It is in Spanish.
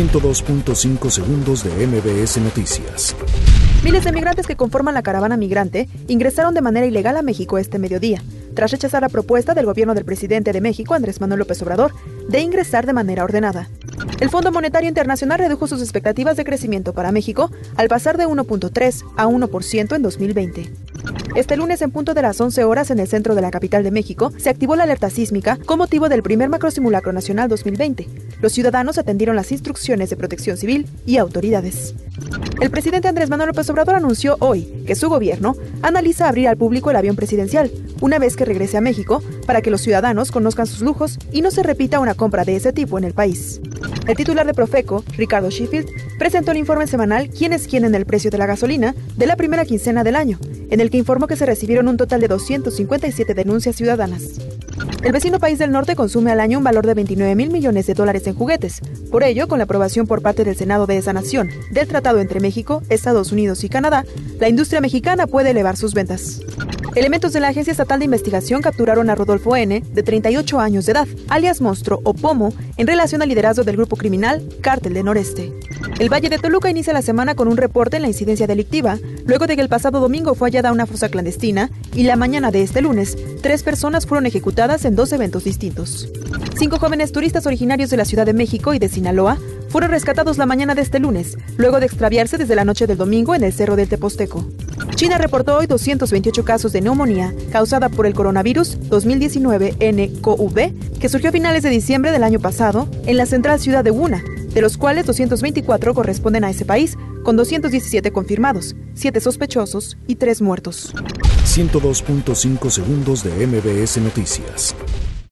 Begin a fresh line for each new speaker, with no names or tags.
102.5 segundos de MBS Noticias.
Miles de migrantes que conforman la caravana migrante ingresaron de manera ilegal a México este mediodía, tras rechazar la propuesta del gobierno del presidente de México, Andrés Manuel López Obrador, de ingresar de manera ordenada. El Fondo Monetario Internacional redujo sus expectativas de crecimiento para México al pasar de 1.3 a 1% en 2020. Este lunes, en punto de las 11 horas en el centro de la capital de México, se activó la alerta sísmica con motivo del primer macrosimulacro nacional 2020. Los ciudadanos atendieron las instrucciones de protección civil y autoridades. El presidente Andrés Manuel López Obrador anunció hoy que su gobierno analiza abrir al público el avión presidencial una vez que regrese a México para que los ciudadanos conozcan sus lujos y no se repita una compra de ese tipo en el país. El titular de Profeco, Ricardo Sheffield, presentó el informe semanal ¿Quién es quién en el precio de la gasolina? de la primera quincena del año, en el que informó que se recibieron un total de 257 denuncias ciudadanas. El vecino país del norte consume al año un valor de 29 mil millones de dólares en juguetes. Por ello, con la aprobación por parte del Senado de esa nación del tratado entre México, Estados Unidos y Canadá, la industria mexicana puede elevar sus ventas. Elementos de la Agencia Estatal de Investigación capturaron a Rodolfo N., de 38 años de edad, alias Monstruo o Pomo, en relación al liderazgo del grupo criminal Cártel de Noreste. El Valle de Toluca inicia la semana con un reporte en la incidencia delictiva, luego de que el pasado domingo fue hallada una fosa clandestina y la mañana de este lunes, tres personas fueron ejecutadas en dos eventos distintos. Cinco jóvenes turistas originarios de la Ciudad de México y de Sinaloa fueron rescatados la mañana de este lunes, luego de extraviarse desde la noche del domingo en el Cerro del Teposteco. China reportó hoy 228 casos de neumonía causada por el coronavirus 2019-nCoV, que surgió a finales de diciembre del año pasado en la central ciudad de Wuna, de los cuales 224 corresponden a ese país, con 217 confirmados, 7 sospechosos y 3 muertos.
102.5 segundos de MBS Noticias.